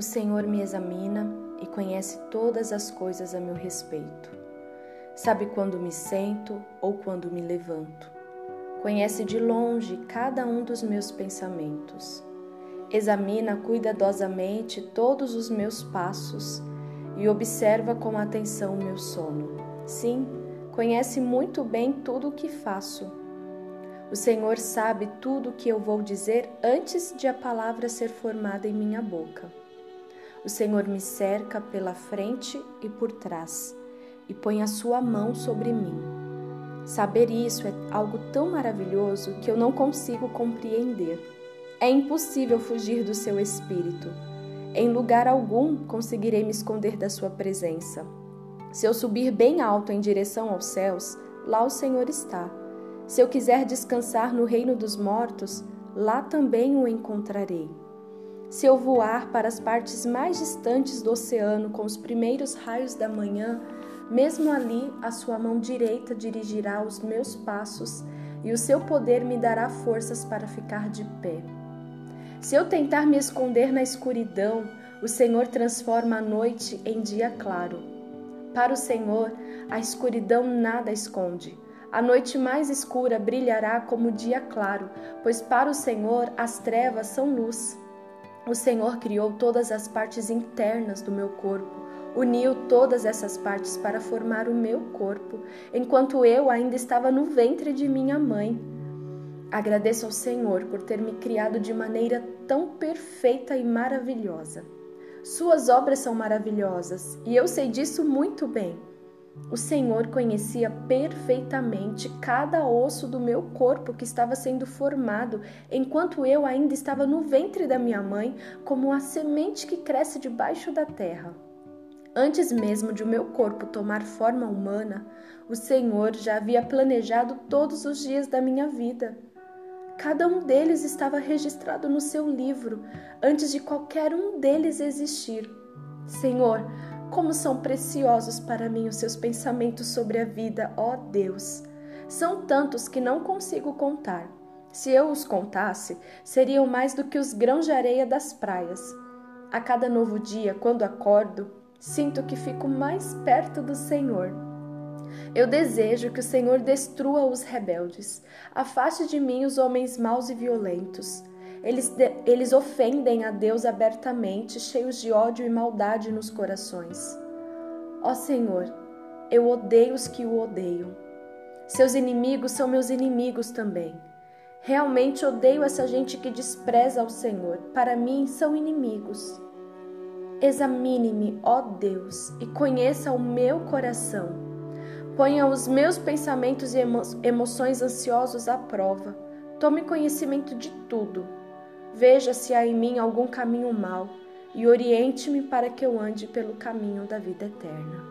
O Senhor me examina e conhece todas as coisas a meu respeito. Sabe quando me sento ou quando me levanto. Conhece de longe cada um dos meus pensamentos. Examina cuidadosamente todos os meus passos e observa com atenção o meu sono. Sim, conhece muito bem tudo o que faço. O Senhor sabe tudo o que eu vou dizer antes de a palavra ser formada em minha boca. O Senhor me cerca pela frente e por trás e põe a sua mão sobre mim. Saber isso é algo tão maravilhoso que eu não consigo compreender. É impossível fugir do seu espírito. Em lugar algum conseguirei me esconder da sua presença. Se eu subir bem alto em direção aos céus, lá o Senhor está. Se eu quiser descansar no reino dos mortos, lá também o encontrarei. Se eu voar para as partes mais distantes do oceano com os primeiros raios da manhã, mesmo ali a sua mão direita dirigirá os meus passos e o seu poder me dará forças para ficar de pé. Se eu tentar me esconder na escuridão, o Senhor transforma a noite em dia claro. Para o Senhor, a escuridão nada esconde. A noite mais escura brilhará como o dia claro, pois para o Senhor as trevas são luz. O Senhor criou todas as partes internas do meu corpo, uniu todas essas partes para formar o meu corpo, enquanto eu ainda estava no ventre de minha mãe. Agradeço ao Senhor por ter me criado de maneira tão perfeita e maravilhosa. Suas obras são maravilhosas e eu sei disso muito bem. O Senhor conhecia perfeitamente cada osso do meu corpo que estava sendo formado enquanto eu ainda estava no ventre da minha mãe, como a semente que cresce debaixo da terra. Antes mesmo de o meu corpo tomar forma humana, o Senhor já havia planejado todos os dias da minha vida. Cada um deles estava registrado no seu livro antes de qualquer um deles existir. Senhor, como são preciosos para mim os seus pensamentos sobre a vida, ó Deus! São tantos que não consigo contar. Se eu os contasse, seriam mais do que os grãos de areia das praias. A cada novo dia, quando acordo, sinto que fico mais perto do Senhor. Eu desejo que o Senhor destrua os rebeldes, afaste de mim os homens maus e violentos. Eles, eles ofendem a Deus abertamente, cheios de ódio e maldade nos corações. Ó Senhor, eu odeio os que o odeiam. Seus inimigos são meus inimigos também. Realmente odeio essa gente que despreza o Senhor. Para mim, são inimigos. Examine-me, ó Deus, e conheça o meu coração. Ponha os meus pensamentos e emo emoções ansiosos à prova. Tome conhecimento de tudo Veja se há em mim algum caminho mau e oriente-me para que eu ande pelo caminho da vida eterna.